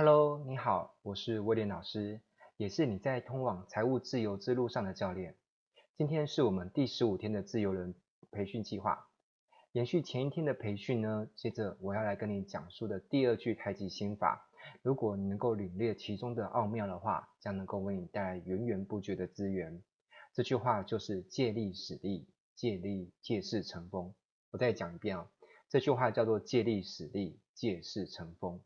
Hello，你好，我是威廉老师，也是你在通往财务自由之路上的教练。今天是我们第十五天的自由人培训计划，延续前一天的培训呢，接着我要来跟你讲述的第二句太极心法，如果你能够领略其中的奥妙的话，将能够为你带来源源不绝的资源。这句话就是借力使力，借力借势成风。我再讲一遍啊、哦，这句话叫做借力使力，借势成风。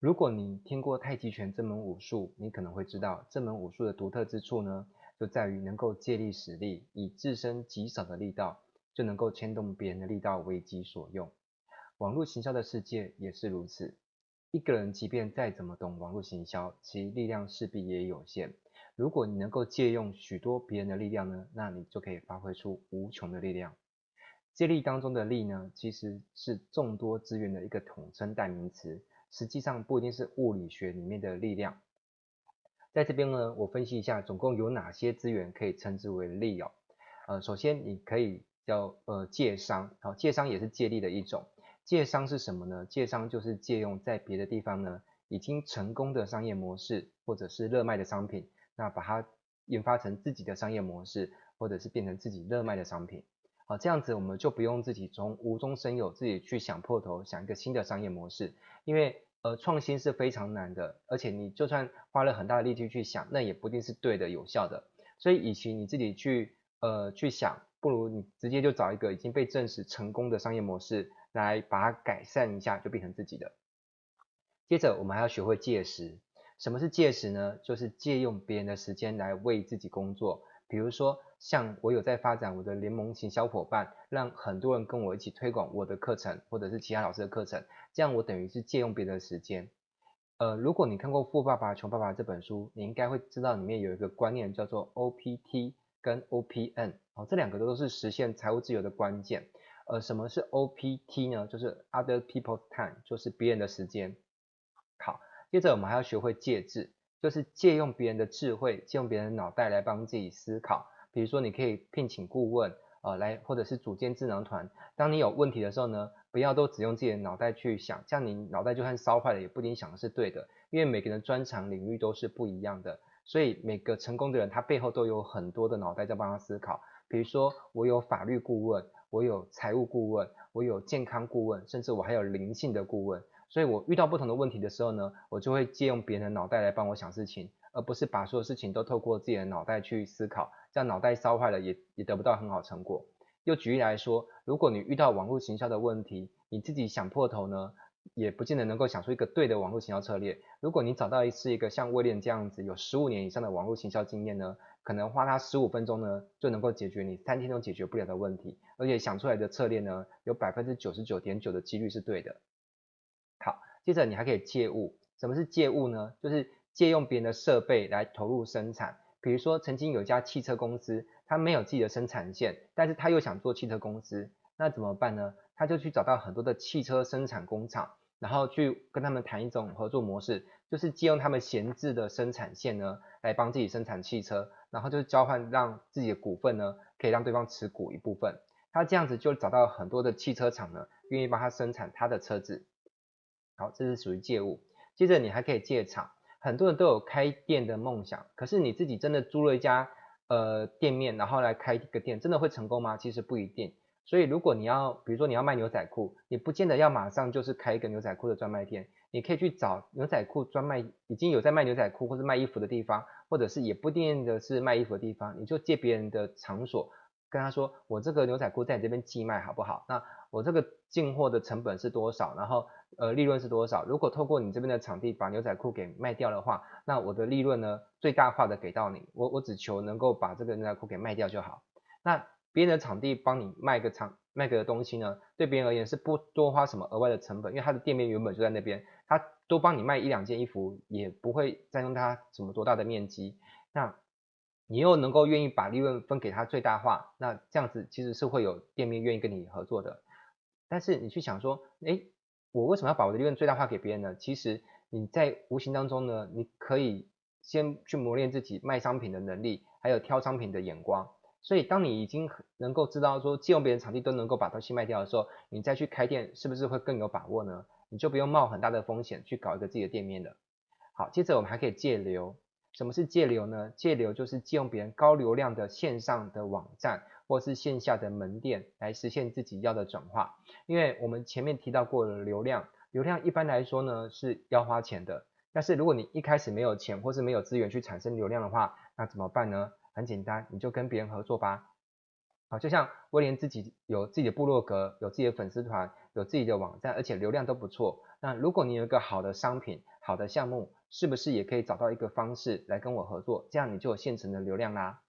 如果你听过太极拳这门武术，你可能会知道这门武术的独特之处呢，就在于能够借力使力，以自身极少的力道就能够牵动别人的力道为己所用。网络行销的世界也是如此，一个人即便再怎么懂网络行销，其力量势必也有限。如果你能够借用许多别人的力量呢，那你就可以发挥出无穷的力量。借力当中的力呢，其实是众多资源的一个统称代名词。实际上不一定是物理学里面的力量，在这边呢，我分析一下总共有哪些资源可以称之为力哦。呃，首先你可以叫呃借商，好，借商也是借力的一种。借商是什么呢？借商就是借用在别的地方呢已经成功的商业模式或者是热卖的商品，那把它研发成自己的商业模式，或者是变成自己热卖的商品。啊，这样子我们就不用自己从无中生有，自己去想破头想一个新的商业模式，因为呃创新是非常难的，而且你就算花了很大的力气去想，那也不一定是对的有效的。所以，与其你自己去呃去想，不如你直接就找一个已经被证实成功的商业模式来把它改善一下，就变成自己的。接着，我们还要学会借时。什么是借时呢？就是借用别人的时间来为自己工作。比如说，像我有在发展我的联盟型小伙伴，让很多人跟我一起推广我的课程，或者是其他老师的课程，这样我等于是借用别人的时间。呃，如果你看过《富爸爸穷爸爸》这本书，你应该会知道里面有一个观念叫做 OPT 跟 OPN，哦，这两个都是实现财务自由的关键。呃，什么是 OPT 呢？就是 Other People's Time，就是别人的时间。好，接着我们还要学会借智。就是借用别人的智慧，借用别人的脑袋来帮自己思考。比如说，你可以聘请顾问，呃，来或者是组建智囊团。当你有问题的时候呢，不要都只用自己的脑袋去想，这样你脑袋就算烧坏了，也不一定想的是对的。因为每个人的专长领域都是不一样的，所以每个成功的人，他背后都有很多的脑袋在帮他思考。比如说，我有法律顾问，我有财务顾问，我有健康顾问，甚至我还有灵性的顾问。所以我遇到不同的问题的时候呢，我就会借用别人的脑袋来帮我想事情，而不是把所有事情都透过自己的脑袋去思考，这样脑袋烧坏了也也得不到很好成果。又举例来说，如果你遇到网络行销的问题，你自己想破头呢，也不见得能够想出一个对的网络行销策略。如果你找到一次一个像威廉这样子有十五年以上的网络行销经验呢，可能花他十五分钟呢就能够解决你三天都解决不了的问题，而且想出来的策略呢，有百分之九十九点九的几率是对的。接着你还可以借物。什么是借物呢？就是借用别人的设备来投入生产。比如说，曾经有一家汽车公司，他没有自己的生产线，但是他又想做汽车公司，那怎么办呢？他就去找到很多的汽车生产工厂，然后去跟他们谈一种合作模式，就是借用他们闲置的生产线呢，来帮自己生产汽车，然后就交换让自己的股份呢，可以让对方持股一部分。他这样子就找到很多的汽车厂呢，愿意帮他生产他的车子。好，这是属于借物。接着你还可以借场，很多人都有开店的梦想，可是你自己真的租了一家呃店面，然后来开一个店，真的会成功吗？其实不一定。所以如果你要，比如说你要卖牛仔裤，你不见得要马上就是开一个牛仔裤的专卖店，你可以去找牛仔裤专卖已经有在卖牛仔裤或是卖衣服的地方，或者是也不一定的是卖衣服的地方，你就借别人的场所。跟他说，我这个牛仔裤在你这边寄卖好不好？那我这个进货的成本是多少？然后呃利润是多少？如果透过你这边的场地把牛仔裤给卖掉的话，那我的利润呢，最大化的给到你。我我只求能够把这个牛仔裤给卖掉就好。那别人的场地帮你卖个场卖个东西呢，对别人而言是不多花什么额外的成本，因为他的店面原本就在那边，他多帮你卖一两件衣服也不会占用他什么多大的面积。那你又能够愿意把利润分给他最大化，那这样子其实是会有店面愿意跟你合作的。但是你去想说，诶，我为什么要把我的利润最大化给别人呢？其实你在无形当中呢，你可以先去磨练自己卖商品的能力，还有挑商品的眼光。所以当你已经能够知道说借用别人场地都能够把东西卖掉的时候，你再去开店是不是会更有把握呢？你就不用冒很大的风险去搞一个自己的店面了。好，接着我们还可以借流。什么是借流呢？借流就是借用别人高流量的线上的网站或是线下的门店来实现自己要的转化。因为我们前面提到过的流量，流量一般来说呢是要花钱的。但是如果你一开始没有钱或是没有资源去产生流量的话，那怎么办呢？很简单，你就跟别人合作吧。好，就像威廉自己有自己的部落格，有自己的粉丝团，有自己的网站，而且流量都不错。那如果你有一个好的商品、好的项目，是不是也可以找到一个方式来跟我合作？这样你就有现成的流量啦。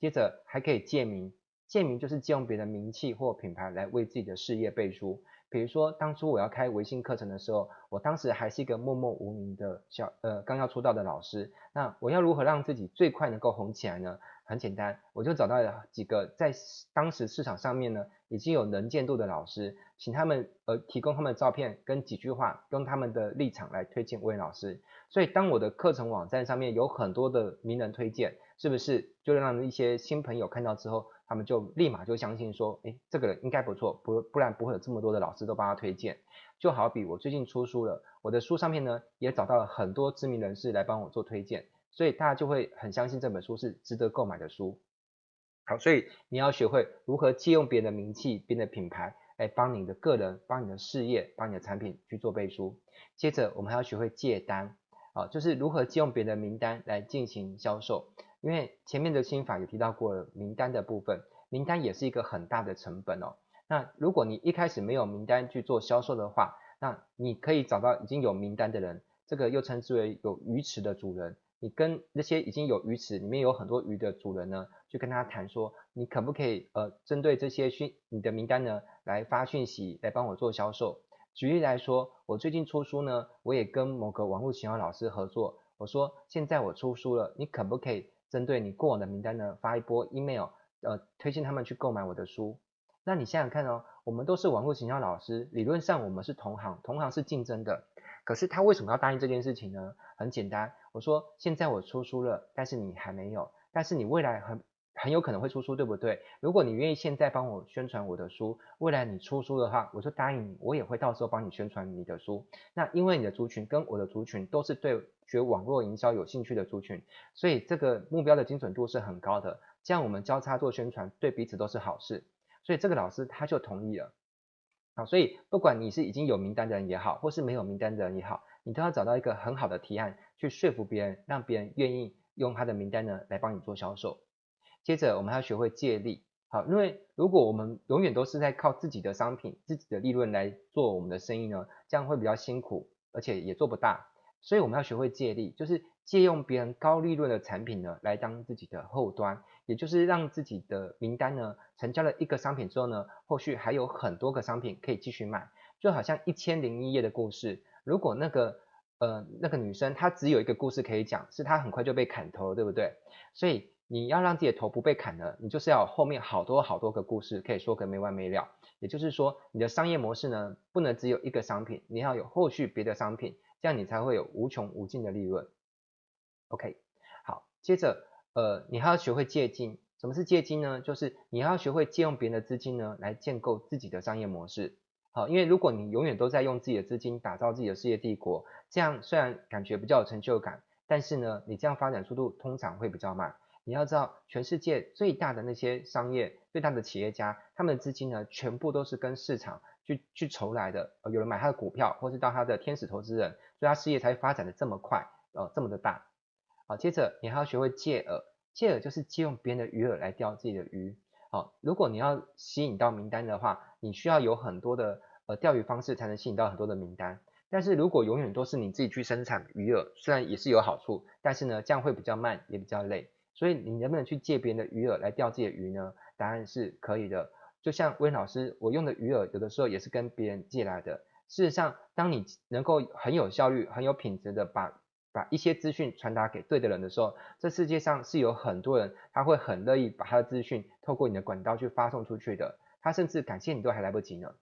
接着还可以借名，借名就是借用别人的名气或品牌来为自己的事业背书。比如说，当初我要开微信课程的时候，我当时还是一个默默无名的小呃刚要出道的老师。那我要如何让自己最快能够红起来呢？很简单，我就找到了几个在当时市场上面呢已经有能见度的老师，请他们呃提供他们的照片跟几句话，用他们的立场来推荐威廉老师。所以当我的课程网站上面有很多的名人推荐，是不是就让一些新朋友看到之后？他们就立马就相信说，诶，这个人应该不错，不不然不会有这么多的老师都帮他推荐。就好比我最近出书了，我的书上面呢也找到了很多知名人士来帮我做推荐，所以大家就会很相信这本书是值得购买的书。好，所以你要学会如何借用别人的名气、别人的品牌来帮你的个人、帮你的事业、帮你的产品去做背书。接着我们还要学会借单，啊，就是如何借用别人的名单来进行销售。因为前面的心法也提到过名单的部分，名单也是一个很大的成本哦。那如果你一开始没有名单去做销售的话，那你可以找到已经有名单的人，这个又称之为有鱼池的主人。你跟那些已经有鱼池里面有很多鱼的主人呢，去跟他谈说，你可不可以呃针对这些讯你的名单呢来发讯息来帮我做销售？举例来说，我最近出书呢，我也跟某个网络行销老师合作，我说现在我出书了，你可不可以？针对你过往的名单呢，发一波 email，呃，推荐他们去购买我的书。那你想想看哦，我们都是网络行销老师，理论上我们是同行，同行是竞争的。可是他为什么要答应这件事情呢？很简单，我说现在我出书了，但是你还没有，但是你未来很。很有可能会出书，对不对？如果你愿意现在帮我宣传我的书，未来你出书的话，我就答应你，我也会到时候帮你宣传你的书。那因为你的族群跟我的族群都是对学网络营销有兴趣的族群，所以这个目标的精准度是很高的。这样我们交叉做宣传，对彼此都是好事。所以这个老师他就同意了。好，所以不管你是已经有名单的人也好，或是没有名单的人也好，你都要找到一个很好的提案去说服别人，让别人愿意用他的名单呢来帮你做销售。接着，我们还要学会借力。好，因为如果我们永远都是在靠自己的商品、自己的利润来做我们的生意呢，这样会比较辛苦，而且也做不大。所以我们要学会借力，就是借用别人高利润的产品呢，来当自己的后端，也就是让自己的名单呢，成交了一个商品之后呢，后续还有很多个商品可以继续卖。就好像一千零一夜的故事，如果那个呃那个女生她只有一个故事可以讲，是她很快就被砍头了，对不对？所以。你要让自己的头不被砍了，你就是要后面好多好多个故事可以说个没完没了。也就是说，你的商业模式呢，不能只有一个商品，你要有后续别的商品，这样你才会有无穷无尽的利润。OK，好，接着呃，你还要学会借金。什么是借金呢？就是你要学会借用别人的资金呢，来建构自己的商业模式。好，因为如果你永远都在用自己的资金打造自己的事业帝国，这样虽然感觉比较有成就感，但是呢，你这样发展速度通常会比较慢。你要知道，全世界最大的那些商业、最大的企业家，他们的资金呢，全部都是跟市场去去筹来的。呃，有人买他的股票，或是到他的天使投资人，所以他事业才会发展的这么快，呃，这么的大。好，接着你还要学会借饵，借饵就是借用别人的鱼饵来钓自己的鱼。好，如果你要吸引到名单的话，你需要有很多的呃钓鱼方式才能吸引到很多的名单。但是如果永远都是你自己去生产鱼饵，虽然也是有好处，但是呢，这样会比较慢，也比较累。所以你能不能去借别人的鱼饵来钓自己的鱼呢？答案是可以的。就像温老师，我用的鱼饵有的时候也是跟别人借来的。事实上，当你能够很有效率、很有品质的把把一些资讯传达给对的人的时候，这世界上是有很多人他会很乐意把他的资讯透过你的管道去发送出去的。他甚至感谢你都还来不及呢。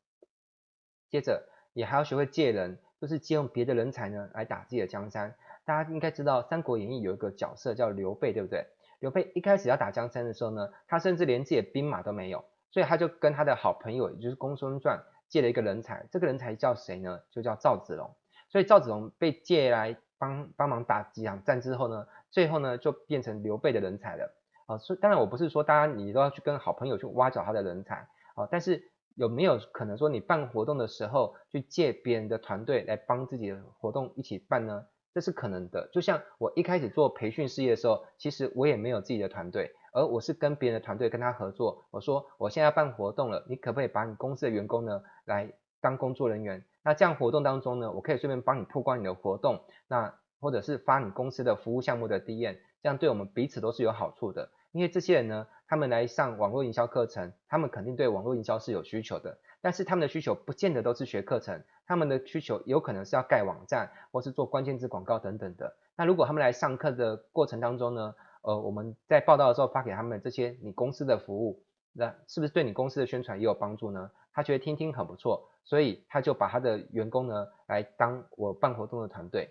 接着，你还要学会借人，就是借用别的人才呢来打自己的江山。大家应该知道《三国演义》有一个角色叫刘备，对不对？刘备一开始要打江山的时候呢，他甚至连自己的兵马都没有，所以他就跟他的好朋友，也就是公孙瓒，借了一个人才，这个人才叫谁呢？就叫赵子龙。所以赵子龙被借来帮帮忙打几场战之后呢，最后呢就变成刘备的人才了。啊，所以当然我不是说大家你都要去跟好朋友去挖角他的人才啊，但是有没有可能说你办活动的时候去借别人的团队来帮自己的活动一起办呢？这是可能的。就像我一开始做培训事业的时候，其实我也没有自己的团队，而我是跟别人的团队跟他合作。我说我现在要办活动了，你可不可以把你公司的员工呢来当工作人员？那这样活动当中呢，我可以顺便帮你曝光你的活动，那或者是发你公司的服务项目的 DM，这样对我们彼此都是有好处的。因为这些人呢，他们来上网络营销课程，他们肯定对网络营销是有需求的。但是他们的需求不见得都是学课程，他们的需求有可能是要盖网站，或是做关键字广告等等的。那如果他们来上课的过程当中呢，呃，我们在报道的时候发给他们这些你公司的服务，那是不是对你公司的宣传也有帮助呢？他觉得听听很不错，所以他就把他的员工呢来当我办活动的团队。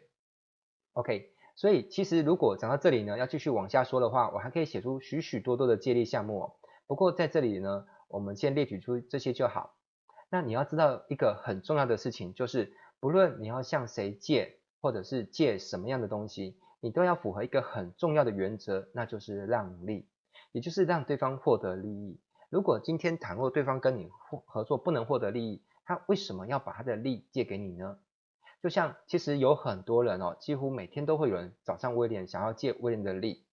OK。所以其实如果讲到这里呢，要继续往下说的话，我还可以写出许许多多的借力项目哦。不过在这里呢，我们先列举出这些就好。那你要知道一个很重要的事情，就是不论你要向谁借，或者是借什么样的东西，你都要符合一个很重要的原则，那就是让利，也就是让对方获得利益。如果今天倘若对方跟你合作不能获得利益，他为什么要把他的利借给你呢？就像其实有很多人哦，几乎每天都会有人找上威廉，想要借威廉的力。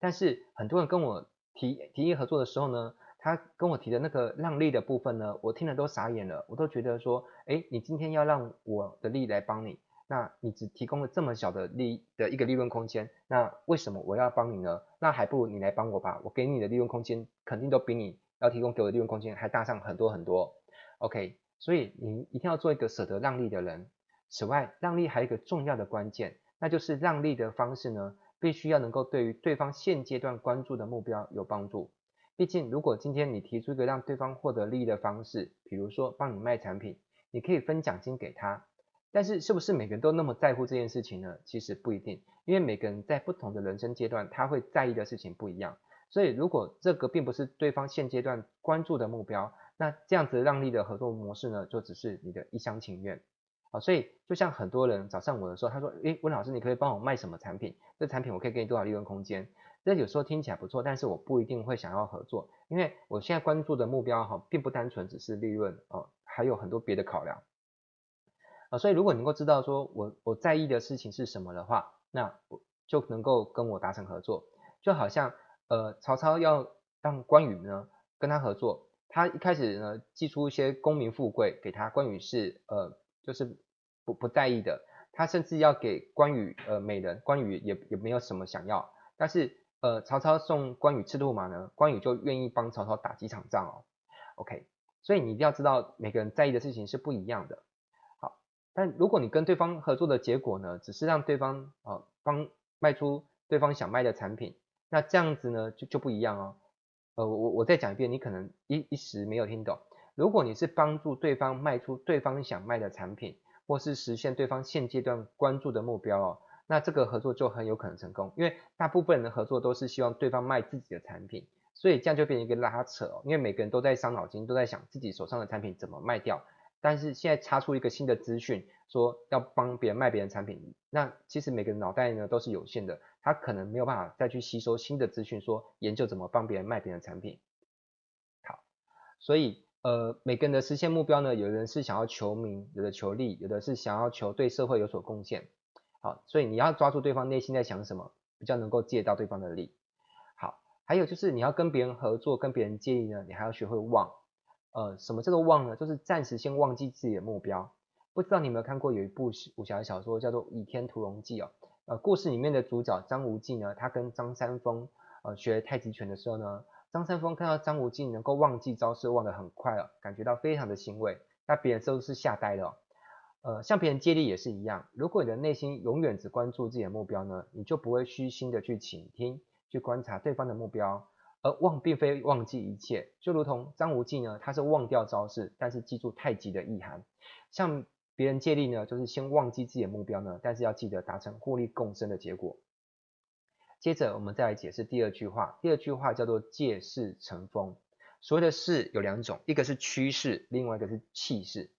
但是很多人跟我提提议合作的时候呢，他跟我提的那个让利的部分呢，我听了都傻眼了。我都觉得说，哎，你今天要让我的利来帮你，那你只提供了这么小的利的一个利润空间，那为什么我要帮你呢？那还不如你来帮我吧，我给你的利润空间肯定都比你要提供给我的利润空间还大上很多很多。OK，所以你一定要做一个舍得让利的人。此外，让利还有一个重要的关键，那就是让利的方式呢，必须要能够对于对方现阶段关注的目标有帮助。毕竟，如果今天你提出一个让对方获得利益的方式，比如说帮你卖产品，你可以分奖金给他，但是是不是每个人都那么在乎这件事情呢？其实不一定，因为每个人在不同的人生阶段，他会在意的事情不一样。所以，如果这个并不是对方现阶段关注的目标，那这样子让利的合作模式呢，就只是你的一厢情愿。所以就像很多人找上我的时候，他说：“诶，温老师，你可以帮我卖什么产品？这产品我可以给你多少利润空间？”这有时候听起来不错，但是我不一定会想要合作，因为我现在关注的目标哈，并不单纯只是利润哦，还有很多别的考量。啊，所以如果你能够知道说我我在意的事情是什么的话，那我就能够跟我达成合作。就好像呃，曹操要让关羽呢跟他合作，他一开始呢寄出一些功名富贵给他，关羽是呃。就是不不在意的，他甚至要给关羽呃美人，关羽也也没有什么想要，但是呃曹操送关羽赤兔马呢，关羽就愿意帮曹操打几场仗哦。OK，所以你一定要知道每个人在意的事情是不一样的。好，但如果你跟对方合作的结果呢，只是让对方呃帮卖出对方想卖的产品，那这样子呢就就不一样哦。呃我我再讲一遍，你可能一一时没有听懂。如果你是帮助对方卖出对方想卖的产品，或是实现对方现阶段关注的目标哦，那这个合作就很有可能成功。因为大部分人的合作都是希望对方卖自己的产品，所以这样就变成一个拉扯哦。因为每个人都在伤脑筋，都在想自己手上的产品怎么卖掉。但是现在插出一个新的资讯，说要帮别人卖别人产品，那其实每个人脑袋呢都是有限的，他可能没有办法再去吸收新的资讯，说研究怎么帮别人卖别人产品。好，所以。呃，每个人的实现目标呢，有的人是想要求名，有的求利，有的是想要求对社会有所贡献。好，所以你要抓住对方内心在想什么，比较能够借到对方的力。好，还有就是你要跟别人合作，跟别人借力呢，你还要学会忘。呃，什么叫做忘呢？就是暂时先忘记自己的目标。不知道你有没有看过有一部武侠小说叫做《倚天屠龙记》哦。呃，故事里面的主角张无忌呢，他跟张三丰呃学太极拳的时候呢。张三丰看到张无忌能够忘记招式，忘得很快了，感觉到非常的欣慰。那别人都是吓呆了。呃，向别人借力也是一样。如果你的内心永远只关注自己的目标呢，你就不会虚心的去倾听，去观察对方的目标。而忘并非忘记一切，就如同张无忌呢，他是忘掉招式，但是记住太极的意涵。向别人借力呢，就是先忘记自己的目标呢，但是要记得达成互利共生的结果。接着，我们再来解释第二句话。第二句话叫做“借势成风”。所谓的势有两种，一个是趋势，另外一个是气势。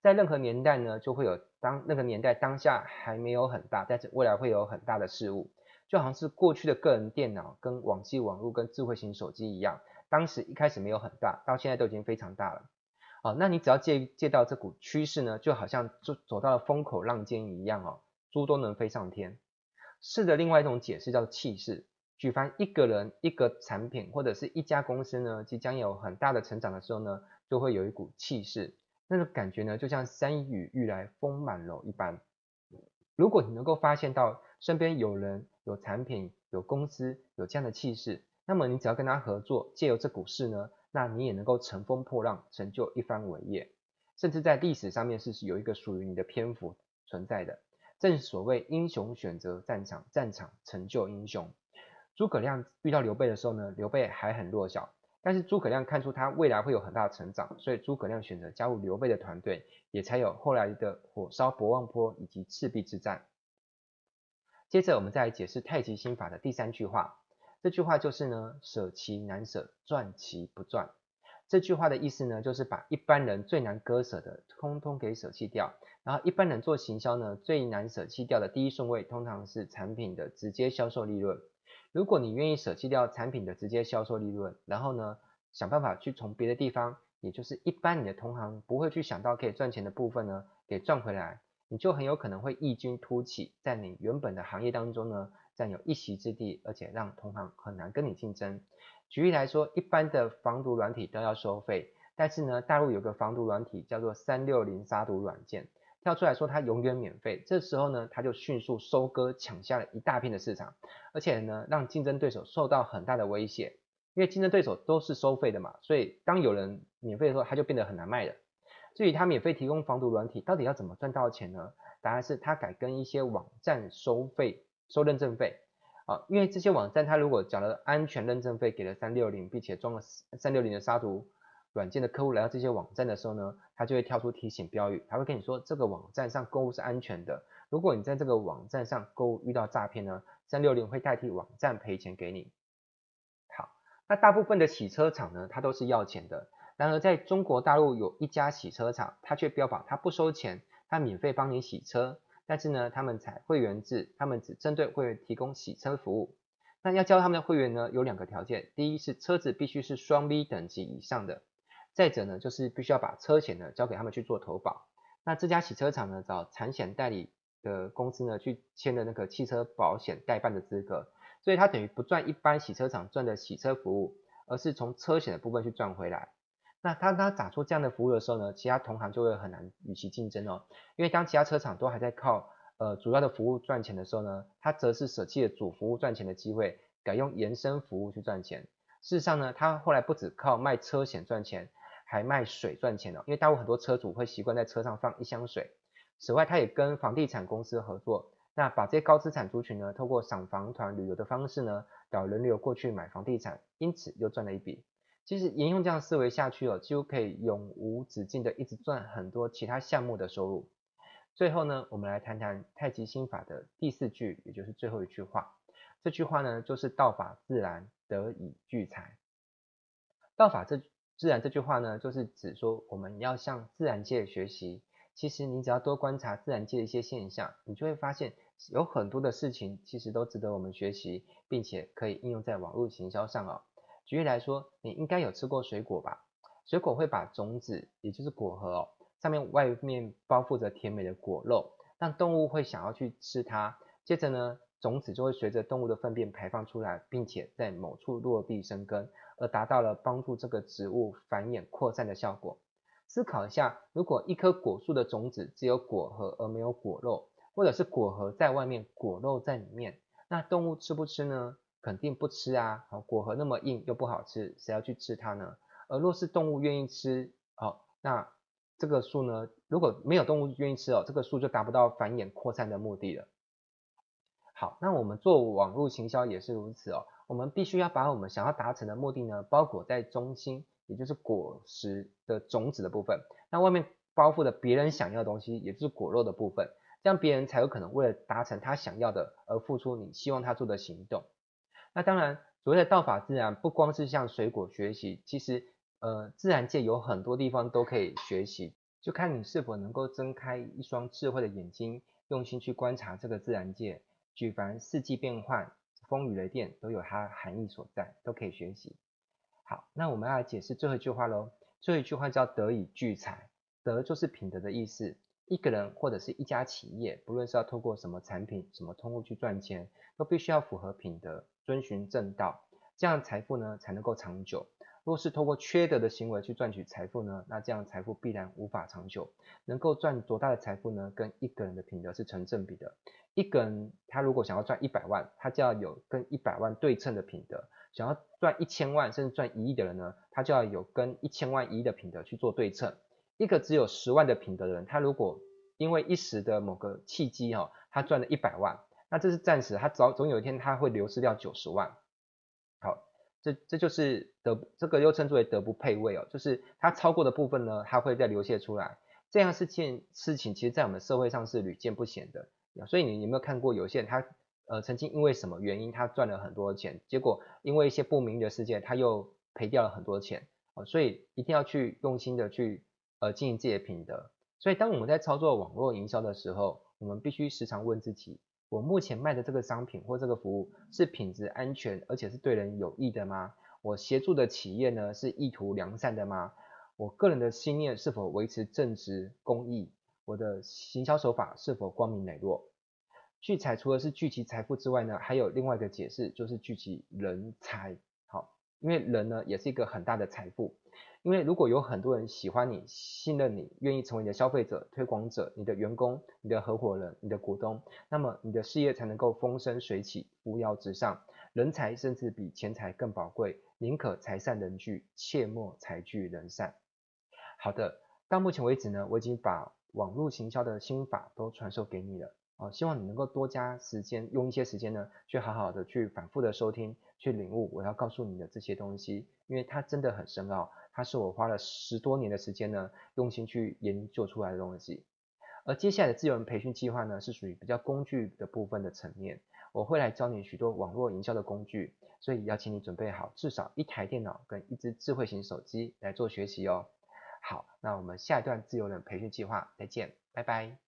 在任何年代呢，就会有当那个年代当下还没有很大，但是未来会有很大的事物，就好像是过去的个人电脑跟网际网络跟智慧型手机一样，当时一开始没有很大，到现在都已经非常大了。哦，那你只要借借到这股趋势呢，就好像走走到了风口浪尖一样哦，猪都能飞上天。势的另外一种解释叫气势，举凡一个人、一个产品或者是一家公司呢，即将有很大的成长的时候呢，就会有一股气势。那种感觉呢，就像山雨欲来风满楼一般。如果你能够发现到身边有人、有产品、有公司有这样的气势，那么你只要跟他合作，借由这股势呢，那你也能够乘风破浪，成就一番伟业。甚至在历史上面是有一个属于你的篇幅存在的。正所谓英雄选择战场，战场成就英雄。诸葛亮遇到刘备的时候呢，刘备还很弱小。但是诸葛亮看出他未来会有很大的成长，所以诸葛亮选择加入刘备的团队，也才有后来的火烧博望坡以及赤壁之战。接着我们再来解释太极心法的第三句话，这句话就是呢，舍其难舍，赚其不赚。这句话的意思呢，就是把一般人最难割舍的，通通给舍弃掉。然后一般人做行销呢，最难舍弃掉的第一顺位，通常是产品的直接销售利润。如果你愿意舍弃掉产品的直接销售利润，然后呢，想办法去从别的地方，也就是一般你的同行不会去想到可以赚钱的部分呢，给赚回来，你就很有可能会异军突起，在你原本的行业当中呢，占有一席之地，而且让同行很难跟你竞争。举例来说，一般的防毒软体都要收费，但是呢，大陆有个防毒软体叫做三六零杀毒软件。跳出来说它永远免费，这时候呢，它就迅速收割抢下了一大片的市场，而且呢，让竞争对手受到很大的威胁，因为竞争对手都是收费的嘛，所以当有人免费的时候，他就变得很难卖了。至于他免费提供防毒软体，到底要怎么赚到钱呢？答案是他改跟一些网站收费，收认证费啊，因为这些网站他如果缴了安全认证费给了三六零，并且装了三六零的杀毒。软件的客户来到这些网站的时候呢，他就会跳出提醒标语，他会跟你说这个网站上购物是安全的。如果你在这个网站上购物遇到诈骗呢，三六零会代替网站赔钱给你。好，那大部分的洗车厂呢，它都是要钱的。然而在中国大陆有一家洗车厂，它却标榜它不收钱，它免费帮你洗车。但是呢，他们采会员制，他们只针对会员提供洗车服务。那要交他们的会员呢，有两个条件，第一是车子必须是双 B 等级以上的。再者呢，就是必须要把车险呢交给他们去做投保。那这家洗车厂呢，找产险代理的公司呢去签了那个汽车保险代办的资格，所以他等于不赚一般洗车厂赚的洗车服务，而是从车险的部分去赚回来。那他他打出这样的服务的时候呢，其他同行就会很难与其竞争哦，因为当其他车厂都还在靠呃主要的服务赚钱的时候呢，他则是舍弃了主服务赚钱的机会，改用延伸服务去赚钱。事实上呢，他后来不止靠卖车险赚钱。还卖水赚钱哦，因为大陆很多车主会习惯在车上放一箱水。此外，他也跟房地产公司合作，那把这些高资产族群呢，透过赏房团旅游的方式呢，导人流过去买房地产，因此又赚了一笔。其实沿用这样思维下去哦，几乎可以永无止境的一直赚很多其他项目的收入。最后呢，我们来谈谈太极心法的第四句，也就是最后一句话。这句话呢，就是道法自然，得以聚财。道法这。自然这句话呢，就是指说我们要向自然界学习。其实你只要多观察自然界的一些现象，你就会发现有很多的事情其实都值得我们学习，并且可以应用在网络行销上哦。举例来说，你应该有吃过水果吧？水果会把种子，也就是果核哦，上面外面包覆着甜美的果肉，让动物会想要去吃它。接着呢，种子就会随着动物的粪便排放出来，并且在某处落地生根。而达到了帮助这个植物繁衍扩散的效果。思考一下，如果一棵果树的种子只有果核而没有果肉，或者是果核在外面，果肉在里面，那动物吃不吃呢？肯定不吃啊！果核那么硬又不好吃，谁要去吃它呢？而若是动物愿意吃，好，那这个树呢，如果没有动物愿意吃哦，这个树就达不到繁衍扩散的目的了。好，那我们做网络行销也是如此哦。我们必须要把我们想要达成的目的呢，包裹在中心，也就是果实的种子的部分。那外面包覆的别人想要的东西，也就是果肉的部分，这样别人才有可能为了达成他想要的而付出你希望他做的行动。那当然，所谓的道法自然，不光是向水果学习，其实呃，自然界有很多地方都可以学习，就看你是否能够睁开一双智慧的眼睛，用心去观察这个自然界。举凡四季变换、风雨雷电，都有它含义所在，都可以学习。好，那我们要来解释最后一句话喽。最后一句话叫“德以聚财”，德就是品德的意思。一个人或者是一家企业，不论是要透过什么产品、什么通路去赚钱，都必须要符合品德，遵循正道，这样财富呢才能够长久。若是透过缺德的行为去赚取财富呢，那这样财富必然无法长久。能够赚多大的财富呢？跟一个人的品德是成正比的。一个人他如果想要赚一百万，他就要有跟一百万对称的品德；想要赚一千万甚至赚一亿的人呢，他就要有跟一千万一亿的品德去做对称。一个只有十万的品德的人，他如果因为一时的某个契机哈，他赚了一百万，那这是暂时，他早总有一天他会流失掉九十万。好。这这就是德，这个又称之为德不配位哦，就是它超过的部分呢，它会再流泻出来。这样事件事情，其实在我们社会上是屡见不鲜的。所以你有没有看过有些人他呃曾经因为什么原因他赚了很多钱，结果因为一些不明的事件他又赔掉了很多钱哦。所以一定要去用心的去呃经营自己的品德。所以当我们在操作网络营销的时候，我们必须时常问自己。我目前卖的这个商品或这个服务是品质安全，而且是对人有益的吗？我协助的企业呢，是意图良善的吗？我个人的信念是否维持正直公益？我的行销手法是否光明磊落？聚财除了是聚集财富之外呢，还有另外一个解释，就是聚集人才。因为人呢也是一个很大的财富。因为如果有很多人喜欢你、信任你、愿意成为你的消费者、推广者、你的员工、你的合伙人、你的股东，那么你的事业才能够风生水起、扶摇直上。人才甚至比钱财更宝贵，宁可财散人聚，切莫财聚人散。好的，到目前为止呢，我已经把网络行销的心法都传授给你了。哦，希望你能够多加时间，用一些时间呢，去好好的去反复的收听，去领悟我要告诉你的这些东西，因为它真的很深奥。它是我花了十多年的时间呢，用心去研究出来的东西。而接下来的自由人培训计划呢，是属于比较工具的部分的层面。我会来教你许多网络营销的工具，所以邀请你准备好至少一台电脑跟一支智慧型手机来做学习哦。好，那我们下一段自由人培训计划再见，拜拜。